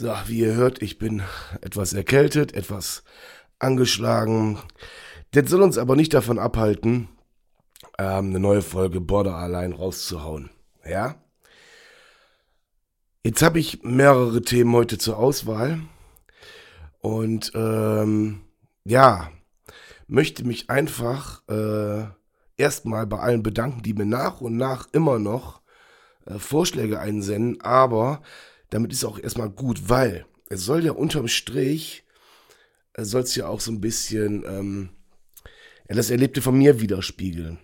So, wie ihr hört, ich bin etwas erkältet, etwas angeschlagen. Das soll uns aber nicht davon abhalten, ähm, eine neue Folge Border Allein rauszuhauen. Ja? Jetzt habe ich mehrere Themen heute zur Auswahl. Und ähm, ja, möchte mich einfach äh, erstmal bei allen bedanken, die mir nach und nach immer noch äh, Vorschläge einsenden, aber damit ist auch erstmal gut, weil es soll ja unterm Strich, äh, soll es ja auch so ein bisschen ähm, das Erlebte von mir widerspiegeln.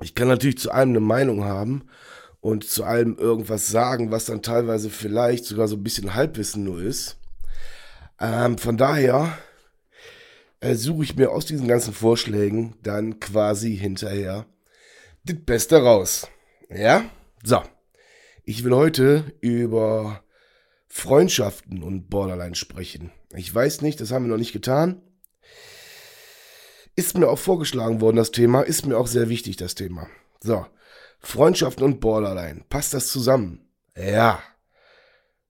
Ich kann natürlich zu allem eine Meinung haben und zu allem irgendwas sagen, was dann teilweise vielleicht sogar so ein bisschen Halbwissen nur ist. Ähm, von daher äh, suche ich mir aus diesen ganzen Vorschlägen dann quasi hinterher das Beste raus. Ja? So. Ich will heute über Freundschaften und Borderline sprechen. Ich weiß nicht, das haben wir noch nicht getan. Ist mir auch vorgeschlagen worden, das Thema. Ist mir auch sehr wichtig, das Thema. So. Freundschaften und Borderline. Passt das zusammen? Ja.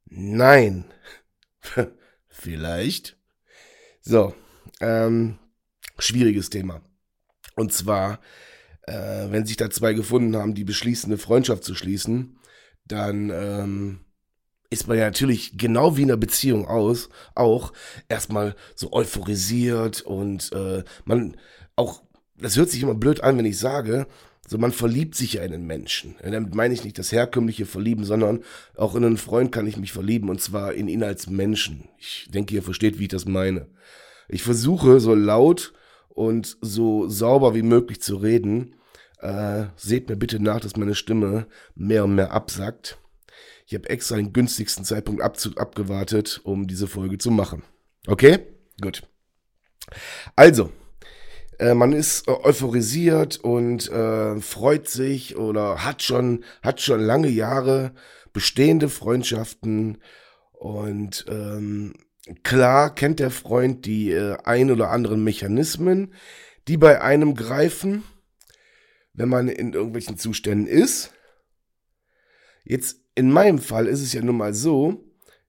Nein. Vielleicht. So. Ähm, schwieriges Thema. Und zwar, äh, wenn sich da zwei gefunden haben, die beschließen, eine Freundschaft zu schließen, dann ähm, ist man ja natürlich genau wie in einer Beziehung aus, auch erstmal so euphorisiert und äh, man auch, das hört sich immer blöd an, wenn ich sage, so man verliebt sich ja in einen Menschen. Damit meine ich nicht das herkömmliche Verlieben, sondern auch in einen Freund kann ich mich verlieben und zwar in ihn als Menschen. Ich denke, ihr versteht, wie ich das meine. Ich versuche so laut und so sauber wie möglich zu reden. Äh, seht mir bitte nach, dass meine Stimme mehr und mehr absackt. Ich habe extra den günstigsten Zeitpunkt ab abgewartet, um diese Folge zu machen. Okay? Gut. Also, äh, man ist äh, euphorisiert und äh, freut sich oder hat schon, hat schon lange Jahre bestehende Freundschaften und ähm, Klar kennt der Freund die äh, ein oder anderen Mechanismen, die bei einem greifen, wenn man in irgendwelchen Zuständen ist. Jetzt in meinem Fall ist es ja nun mal so,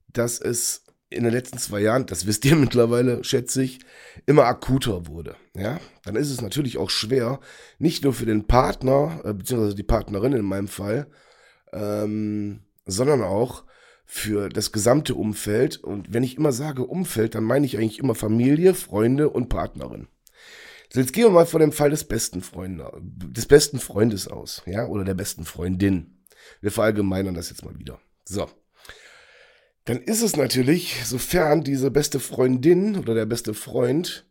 dass es in den letzten zwei Jahren, das wisst ihr mittlerweile, schätze ich, immer akuter wurde. Ja, dann ist es natürlich auch schwer, nicht nur für den Partner, äh, beziehungsweise die Partnerin in meinem Fall, ähm, sondern auch für das gesamte Umfeld. Und wenn ich immer sage Umfeld, dann meine ich eigentlich immer Familie, Freunde und Partnerin. So, jetzt gehen wir mal von dem Fall des besten Freundes, des besten Freundes aus, ja, oder der besten Freundin. Wir verallgemeinern das jetzt mal wieder. So. Dann ist es natürlich, sofern diese beste Freundin oder der beste Freund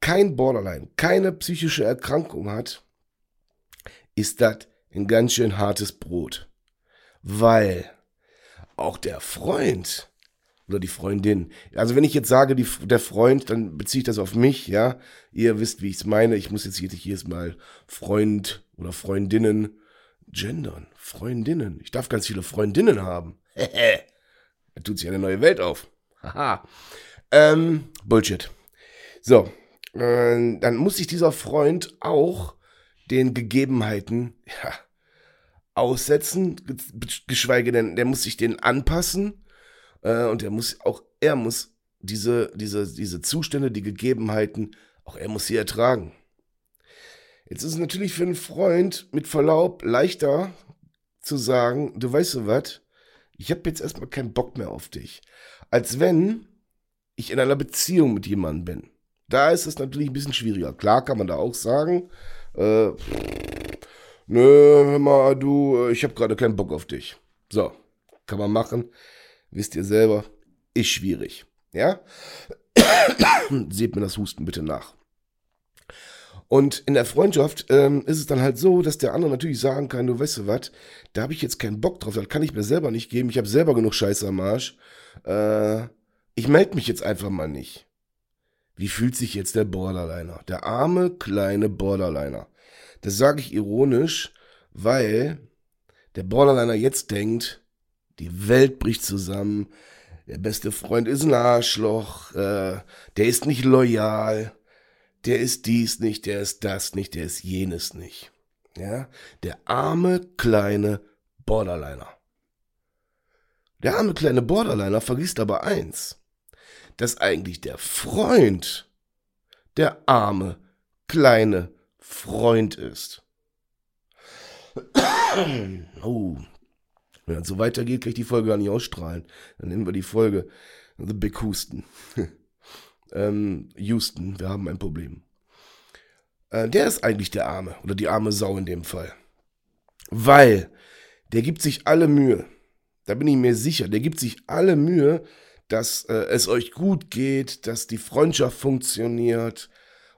kein Borderline, keine psychische Erkrankung hat, ist das ein ganz schön hartes Brot. Weil auch der Freund oder die Freundin. Also wenn ich jetzt sage, die, der Freund, dann beziehe ich das auf mich, ja. Ihr wisst, wie ich es meine. Ich muss jetzt hier jedes Mal Freund oder Freundinnen gendern. Freundinnen. Ich darf ganz viele Freundinnen haben. da tut sich eine neue Welt auf. Haha. ähm, Bullshit. So. Äh, dann muss sich dieser Freund auch den Gegebenheiten, ja, aussetzen, geschweige denn, der muss sich denen anpassen äh, und er muss auch, er muss diese, diese, diese Zustände, die Gegebenheiten, auch er muss sie ertragen. Jetzt ist es natürlich für einen Freund mit Verlaub leichter zu sagen, du weißt du was, ich habe jetzt erstmal keinen Bock mehr auf dich, als wenn ich in einer Beziehung mit jemandem bin. Da ist es natürlich ein bisschen schwieriger. Klar kann man da auch sagen, äh, Nö, hör mal, du, ich habe gerade keinen Bock auf dich. So, kann man machen. Wisst ihr selber, ist schwierig. Ja? Seht mir das Husten bitte nach. Und in der Freundschaft ähm, ist es dann halt so, dass der andere natürlich sagen kann, du weißt du was, da habe ich jetzt keinen Bock drauf, das kann ich mir selber nicht geben, ich habe selber genug Scheiße am Arsch. Äh, ich melde mich jetzt einfach mal nicht. Wie fühlt sich jetzt der Borderliner? Der arme, kleine Borderliner. Das sage ich ironisch, weil der Borderliner jetzt denkt, die Welt bricht zusammen, der beste Freund ist ein Arschloch, äh, der ist nicht loyal, der ist dies nicht, der ist das nicht, der ist jenes nicht. Ja, der arme kleine Borderliner. Der arme kleine Borderliner vergisst aber eins, dass eigentlich der Freund der arme kleine Freund ist. oh, wenn das so weitergeht, kann ich die Folge gar nicht ausstrahlen. Dann nehmen wir die Folge The Big Houston. ähm, Houston, wir haben ein Problem. Äh, der ist eigentlich der Arme oder die arme Sau in dem Fall. Weil der gibt sich alle Mühe. Da bin ich mir sicher. Der gibt sich alle Mühe, dass äh, es euch gut geht, dass die Freundschaft funktioniert.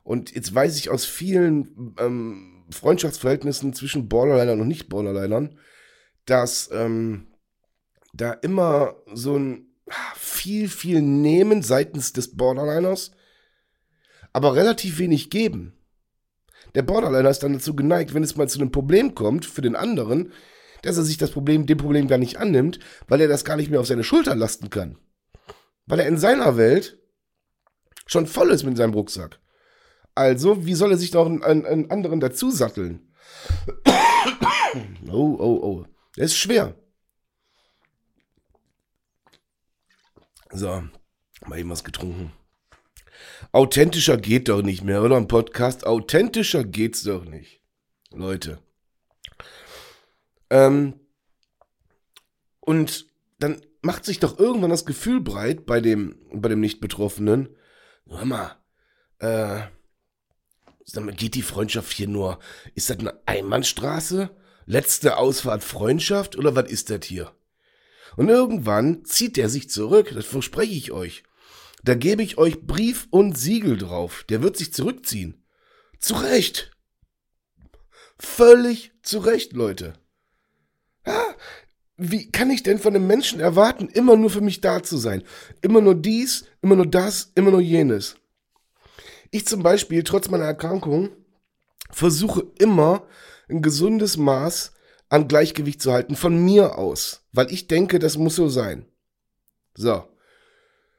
Und jetzt weiß ich aus vielen ähm, Freundschaftsverhältnissen zwischen Borderlinern und Nicht-Borderlinern, dass ähm, da immer so ein viel, viel nehmen seitens des Borderliners, aber relativ wenig geben. Der Borderliner ist dann dazu geneigt, wenn es mal zu einem Problem kommt für den anderen, dass er sich das Problem, dem Problem gar nicht annimmt, weil er das gar nicht mehr auf seine Schulter lasten kann. Weil er in seiner Welt schon voll ist mit seinem Rucksack. Also, wie soll er sich doch einen, einen anderen dazu satteln? oh, oh, oh. Das ist schwer. So, mal eben was getrunken. Authentischer geht doch nicht mehr, oder? Ein Podcast. Authentischer geht's doch nicht. Leute. Ähm, und dann macht sich doch irgendwann das Gefühl breit bei dem, bei dem Nicht-Betroffenen. Hör mal, äh, geht die Freundschaft hier nur, ist das eine Einbahnstraße? Letzte Ausfahrt Freundschaft oder was ist das hier? Und irgendwann zieht er sich zurück, das verspreche ich euch. Da gebe ich euch Brief und Siegel drauf. Der wird sich zurückziehen. Zu Recht. Völlig zu Recht, Leute. Ja, wie kann ich denn von einem Menschen erwarten, immer nur für mich da zu sein? Immer nur dies, immer nur das, immer nur jenes. Ich zum Beispiel, trotz meiner Erkrankung, versuche immer ein gesundes Maß an Gleichgewicht zu halten, von mir aus, weil ich denke, das muss so sein. So.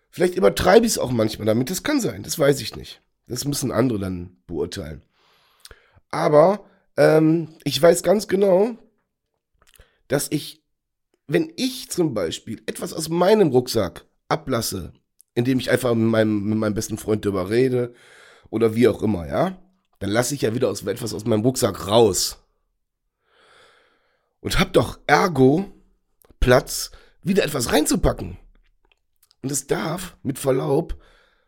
Vielleicht übertreibe ich es auch manchmal damit, das kann sein, das weiß ich nicht. Das müssen andere dann beurteilen. Aber ähm, ich weiß ganz genau, dass ich, wenn ich zum Beispiel etwas aus meinem Rucksack ablasse, indem ich einfach mit meinem, mit meinem besten Freund darüber rede oder wie auch immer, ja, dann lasse ich ja wieder aus, etwas aus meinem Rucksack raus. Und hab doch ergo Platz, wieder etwas reinzupacken. Und es darf, mit Verlaub,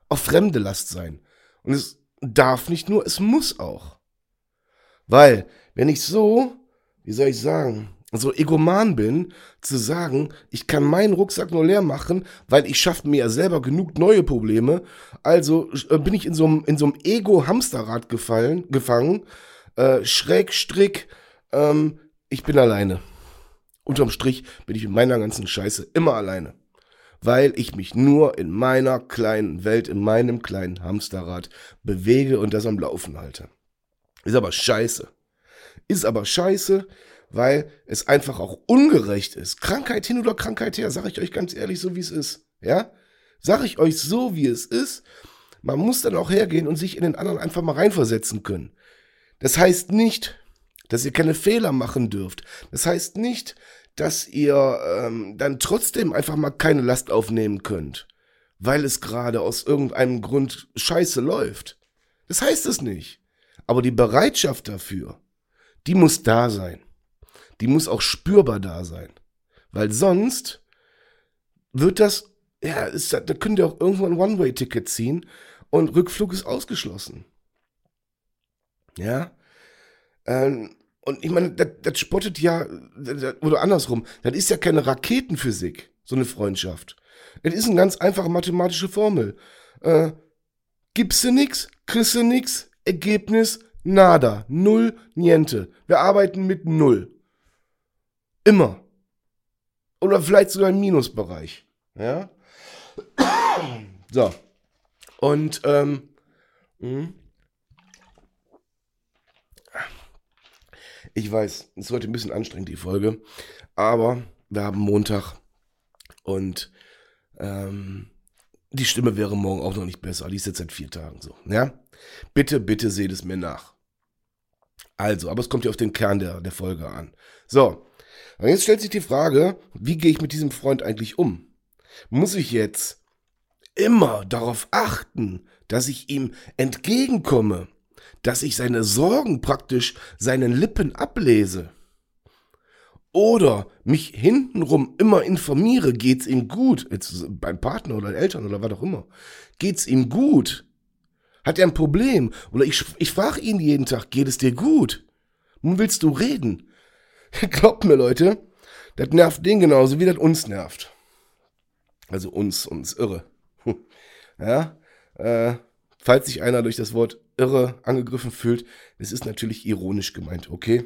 auf fremde Last sein. Und es darf nicht nur, es muss auch. Weil, wenn ich so, wie soll ich sagen, so egoman bin, zu sagen, ich kann meinen Rucksack nur leer machen, weil ich schaffe mir ja selber genug neue Probleme. Also äh, bin ich in so einem, Ego-Hamsterrad gefallen, gefangen, äh, Schrägstrick, ähm, ich bin alleine. Unterm Strich bin ich mit meiner ganzen Scheiße immer alleine. Weil ich mich nur in meiner kleinen Welt, in meinem kleinen Hamsterrad bewege und das am Laufen halte. Ist aber scheiße. Ist aber scheiße, weil es einfach auch ungerecht ist. Krankheit hin oder Krankheit her, sage ich euch ganz ehrlich, so wie es ist. Ja? Sage ich euch so, wie es ist. Man muss dann auch hergehen und sich in den anderen einfach mal reinversetzen können. Das heißt nicht, dass ihr keine Fehler machen dürft. Das heißt nicht, dass ihr ähm, dann trotzdem einfach mal keine Last aufnehmen könnt, weil es gerade aus irgendeinem Grund scheiße läuft. Das heißt es nicht. Aber die Bereitschaft dafür, die muss da sein die muss auch spürbar da sein. Weil sonst wird das, ja, ist, da könnt ihr auch irgendwo ein One-Way-Ticket ziehen und Rückflug ist ausgeschlossen. Ja. Ähm, und ich meine, das, das spottet ja, oder andersrum, das ist ja keine Raketenphysik, so eine Freundschaft. Das ist eine ganz einfache mathematische Formel. Äh, gibst du nix, kriegst du nix, Ergebnis Nada. Null, niente. Wir arbeiten mit Null. Immer. Oder vielleicht sogar im Minusbereich. Ja? So. Und, ähm, hm. Ich weiß, es ist heute ein bisschen anstrengend, die Folge, aber wir haben Montag und ähm, die Stimme wäre morgen auch noch nicht besser. Die ist jetzt seit vier Tagen so. Ja? Bitte, bitte seht es mir nach. Also, aber es kommt ja auf den Kern der, der Folge an. So, und jetzt stellt sich die Frage, wie gehe ich mit diesem Freund eigentlich um? Muss ich jetzt immer darauf achten, dass ich ihm entgegenkomme, dass ich seine Sorgen praktisch seinen Lippen ablese? Oder mich hintenrum immer informiere, geht's ihm gut, jetzt beim Partner oder Eltern oder was auch immer, geht's ihm gut? Hat er ein Problem? Oder ich, ich frage ihn jeden Tag, geht es dir gut? Nun willst du reden? Glaubt mir, Leute, das nervt den genauso, wie das uns nervt. Also uns, uns irre. ja, äh, falls sich einer durch das Wort irre angegriffen fühlt, es ist natürlich ironisch gemeint, okay?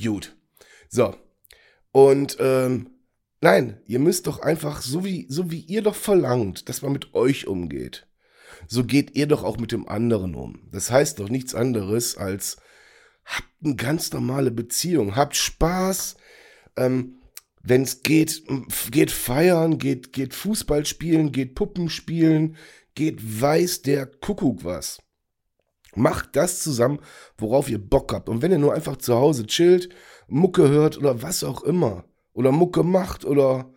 Gut. So. Und ähm, nein, ihr müsst doch einfach, so wie, so wie ihr doch verlangt, dass man mit euch umgeht, so geht ihr doch auch mit dem anderen um. Das heißt doch nichts anderes als, habt eine ganz normale Beziehung, habt Spaß, ähm, wenn es geht, geht feiern, geht, geht Fußball spielen, geht Puppen spielen, geht weiß der Kuckuck was. Macht das zusammen, worauf ihr Bock habt. Und wenn ihr nur einfach zu Hause chillt, Mucke hört oder was auch immer, oder Mucke macht oder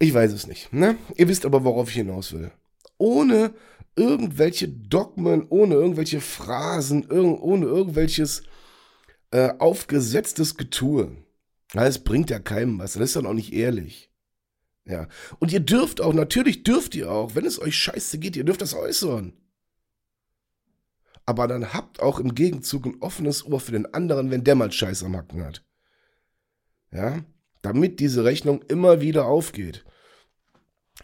ich weiß es nicht. Ne? Ihr wisst aber, worauf ich hinaus will. Ohne irgendwelche Dogmen, ohne irgendwelche Phrasen, ohne irgendwelches äh, aufgesetztes Getue. Das bringt ja keinem was. Das ist dann auch nicht ehrlich. Ja. Und ihr dürft auch, natürlich dürft ihr auch, wenn es euch scheiße geht, ihr dürft das äußern aber dann habt auch im Gegenzug ein offenes Ohr für den anderen, wenn der mal Scheiß am Hacken hat. Ja, damit diese Rechnung immer wieder aufgeht.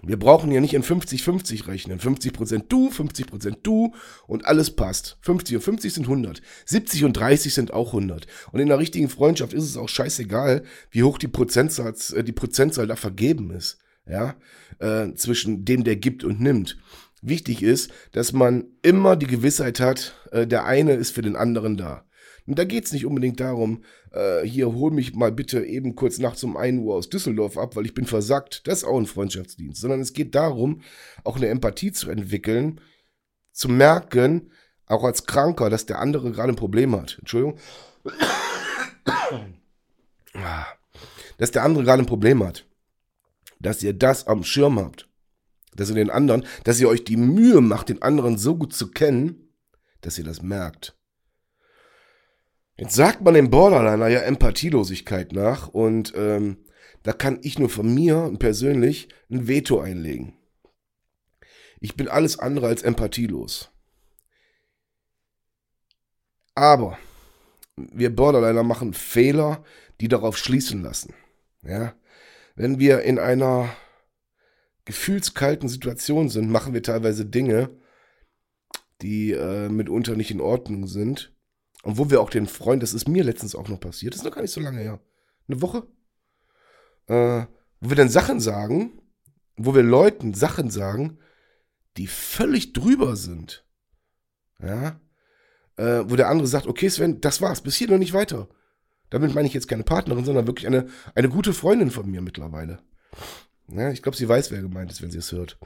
Wir brauchen ja nicht in 50-50 rechnen. 50% du, 50% du und alles passt. 50 und 50 sind 100. 70 und 30 sind auch 100. Und in der richtigen Freundschaft ist es auch scheißegal, wie hoch die Prozentzahl, äh, die Prozentzahl da vergeben ist. Ja, äh, zwischen dem, der gibt und nimmt wichtig ist, dass man immer die Gewissheit hat, äh, der eine ist für den anderen da. Und da geht es nicht unbedingt darum, äh, hier hol mich mal bitte eben kurz nachts um 1 Uhr aus Düsseldorf ab, weil ich bin versackt. Das ist auch ein Freundschaftsdienst. Sondern es geht darum, auch eine Empathie zu entwickeln, zu merken, auch als Kranker, dass der andere gerade ein Problem hat. Entschuldigung. Dass der andere gerade ein Problem hat. Dass ihr das am Schirm habt dass ihr den anderen, dass ihr euch die Mühe macht, den anderen so gut zu kennen, dass ihr das merkt. Jetzt sagt man dem Borderliner ja Empathielosigkeit nach und ähm, da kann ich nur von mir persönlich ein Veto einlegen. Ich bin alles andere als empathielos. Aber wir Borderliner machen Fehler, die darauf schließen lassen. Ja? Wenn wir in einer gefühlskalten Situationen sind, machen wir teilweise Dinge, die äh, mitunter nicht in Ordnung sind. Und wo wir auch den Freund, das ist mir letztens auch noch passiert, das ist noch gar nicht so lange her, eine Woche, äh, wo wir dann Sachen sagen, wo wir Leuten Sachen sagen, die völlig drüber sind. Ja. Äh, wo der andere sagt, okay, Sven, das war's, bis hier noch nicht weiter. Damit meine ich jetzt keine Partnerin, sondern wirklich eine, eine gute Freundin von mir mittlerweile. Ja, ich glaube, sie weiß, wer gemeint ist, wenn sie es hört.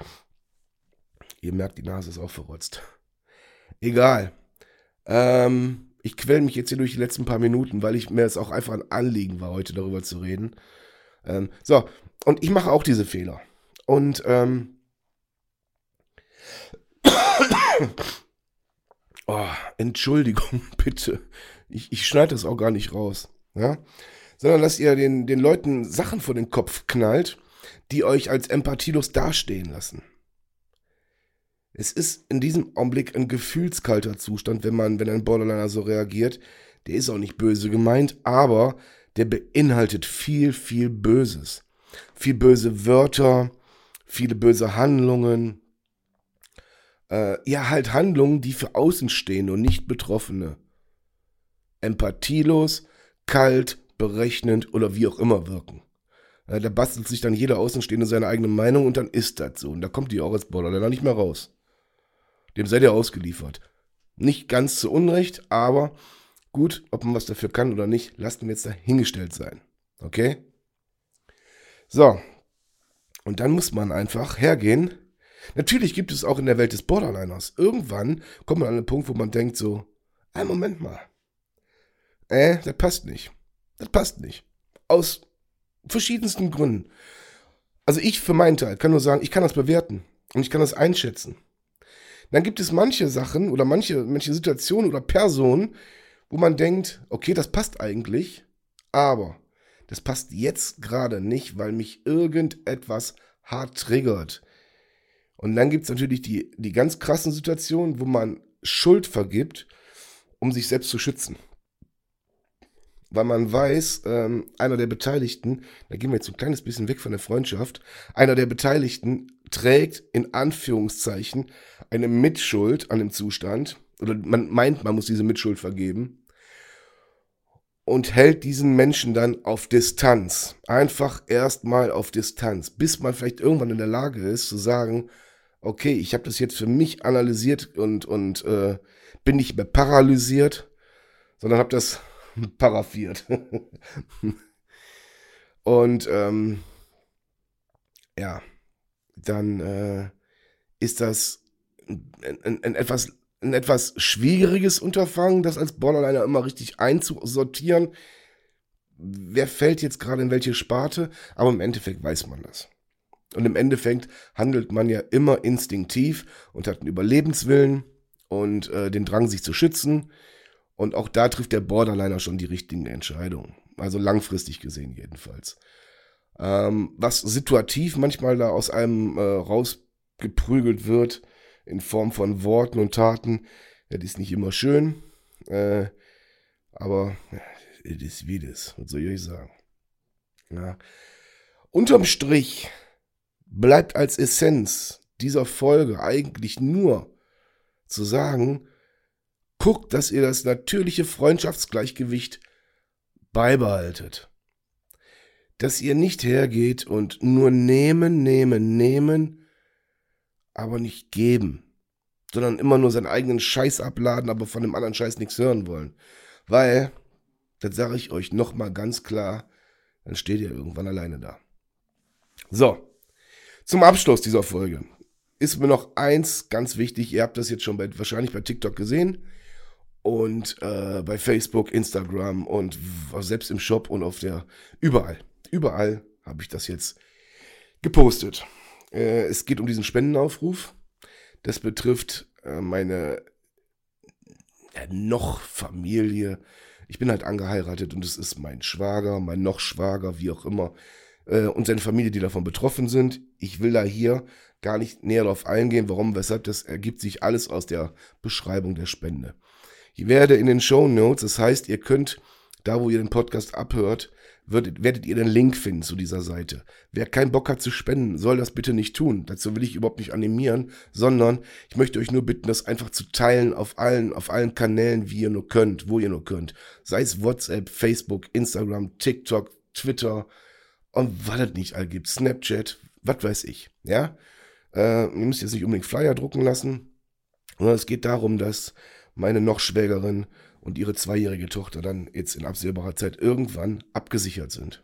Ihr merkt, die Nase ist auch verrotzt. Egal. Ähm, ich quäle mich jetzt hier durch die letzten paar Minuten, weil ich mir es auch einfach ein Anliegen war, heute darüber zu reden. Ähm, so, und ich mache auch diese Fehler. Und ähm, oh, Entschuldigung, bitte. Ich, ich schneide das auch gar nicht raus. Ja? Sondern dass ihr den, den Leuten Sachen vor den Kopf knallt die euch als empathielos dastehen lassen. Es ist in diesem Augenblick ein gefühlskalter Zustand, wenn man, wenn ein Borderliner so reagiert. Der ist auch nicht böse gemeint, aber der beinhaltet viel, viel Böses. Viel böse Wörter, viele böse Handlungen. Äh, ja, halt Handlungen, die für Außenstehende und nicht Betroffene empathielos, kalt, berechnend oder wie auch immer wirken. Da bastelt sich dann jeder Außenstehende seine eigene Meinung und dann ist das so. Und da kommt die auch als Borderliner nicht mehr raus. Dem seid ihr ausgeliefert. Nicht ganz zu Unrecht, aber gut, ob man was dafür kann oder nicht, lasst mir jetzt dahingestellt sein. Okay? So. Und dann muss man einfach hergehen. Natürlich gibt es auch in der Welt des Borderliners. Irgendwann kommt man an einen Punkt, wo man denkt so, ah, Moment mal. Äh, das passt nicht. Das passt nicht. Aus verschiedensten Gründen. Also ich für meinen Teil kann nur sagen, ich kann das bewerten und ich kann das einschätzen. Dann gibt es manche Sachen oder manche, manche Situationen oder Personen, wo man denkt, okay, das passt eigentlich, aber das passt jetzt gerade nicht, weil mich irgendetwas hart triggert. Und dann gibt es natürlich die, die ganz krassen Situationen, wo man Schuld vergibt, um sich selbst zu schützen weil man weiß, ähm, einer der Beteiligten, da gehen wir jetzt ein kleines bisschen weg von der Freundschaft, einer der Beteiligten trägt in Anführungszeichen eine Mitschuld an dem Zustand, oder man meint, man muss diese Mitschuld vergeben, und hält diesen Menschen dann auf Distanz. Einfach erstmal auf Distanz, bis man vielleicht irgendwann in der Lage ist zu sagen, okay, ich habe das jetzt für mich analysiert und, und äh, bin nicht mehr paralysiert, sondern habe das paraffiert. Und ähm, ja, dann äh, ist das ein, ein, ein, etwas, ein etwas schwieriges Unterfangen, das als Borderliner immer richtig einzusortieren. Wer fällt jetzt gerade in welche Sparte? Aber im Endeffekt weiß man das. Und im Endeffekt handelt man ja immer instinktiv und hat einen Überlebenswillen und äh, den Drang, sich zu schützen. Und auch da trifft der Borderliner schon die richtigen Entscheidungen. Also langfristig gesehen jedenfalls. Ähm, was situativ manchmal da aus einem äh, rausgeprügelt wird, in Form von Worten und Taten, das ist nicht immer schön. Äh, aber es ist wie das, was soll ich euch sagen? Ja. Unterm Strich bleibt als Essenz dieser Folge eigentlich nur zu sagen, Guckt, dass ihr das natürliche Freundschaftsgleichgewicht beibehaltet. Dass ihr nicht hergeht und nur nehmen, nehmen, nehmen, aber nicht geben. Sondern immer nur seinen eigenen Scheiß abladen, aber von dem anderen Scheiß nichts hören wollen. Weil, das sage ich euch nochmal ganz klar, dann steht ihr irgendwann alleine da. So, zum Abschluss dieser Folge ist mir noch eins ganz wichtig. Ihr habt das jetzt schon bei, wahrscheinlich bei TikTok gesehen und äh, bei Facebook, Instagram und selbst im Shop und auf der überall, überall habe ich das jetzt gepostet. Äh, es geht um diesen Spendenaufruf. Das betrifft äh, meine ja, noch Familie. Ich bin halt angeheiratet und es ist mein Schwager, mein noch Schwager, wie auch immer, äh, und seine Familie, die davon betroffen sind. Ich will da hier gar nicht näher darauf eingehen, warum, weshalb. Das ergibt sich alles aus der Beschreibung der Spende. Ich werde in den Show Notes, das heißt, ihr könnt, da wo ihr den Podcast abhört, werdet, werdet ihr den Link finden zu dieser Seite. Wer keinen Bock hat zu spenden, soll das bitte nicht tun. Dazu will ich überhaupt nicht animieren, sondern ich möchte euch nur bitten, das einfach zu teilen auf allen, auf allen Kanälen, wie ihr nur könnt, wo ihr nur könnt. Sei es WhatsApp, Facebook, Instagram, TikTok, Twitter und was es nicht all gibt, Snapchat, was weiß ich, ja. Äh, ihr müsst jetzt nicht unbedingt Flyer drucken lassen, sondern es geht darum, dass meine noch Schwägerin und ihre zweijährige Tochter dann jetzt in absehbarer Zeit irgendwann abgesichert sind.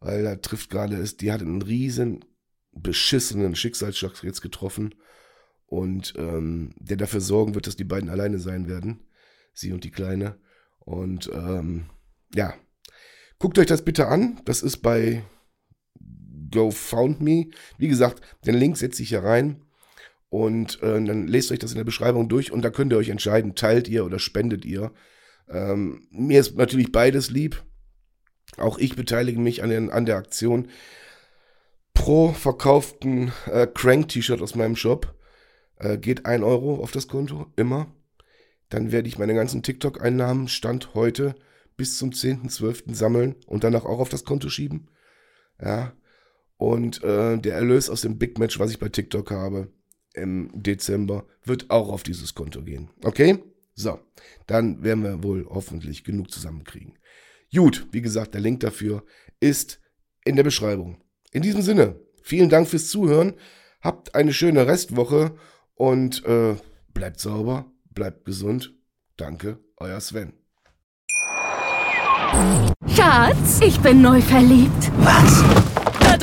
Weil da trifft gerade ist, die hat einen riesen beschissenen Schicksalsschlag jetzt getroffen und ähm, der dafür sorgen wird, dass die beiden alleine sein werden, sie und die Kleine. Und ähm, ja, guckt euch das bitte an. Das ist bei GoFoundMe. Wie gesagt, den Link setze ich hier rein. Und äh, dann lest euch das in der Beschreibung durch und da könnt ihr euch entscheiden, teilt ihr oder spendet ihr. Ähm, mir ist natürlich beides lieb. Auch ich beteilige mich an, den, an der Aktion. Pro verkauften äh, Crank-T-Shirt aus meinem Shop äh, geht ein Euro auf das Konto, immer. Dann werde ich meine ganzen TikTok-Einnahmen Stand heute bis zum 10.12. sammeln und danach auch auf das Konto schieben. Ja. Und äh, der Erlös aus dem Big Match, was ich bei TikTok habe, im Dezember wird auch auf dieses Konto gehen. Okay? So, dann werden wir wohl hoffentlich genug zusammenkriegen. Gut, wie gesagt, der Link dafür ist in der Beschreibung. In diesem Sinne, vielen Dank fürs Zuhören. Habt eine schöne Restwoche und äh, bleibt sauber, bleibt gesund. Danke, euer Sven. Schatz, ich bin neu verliebt. Was?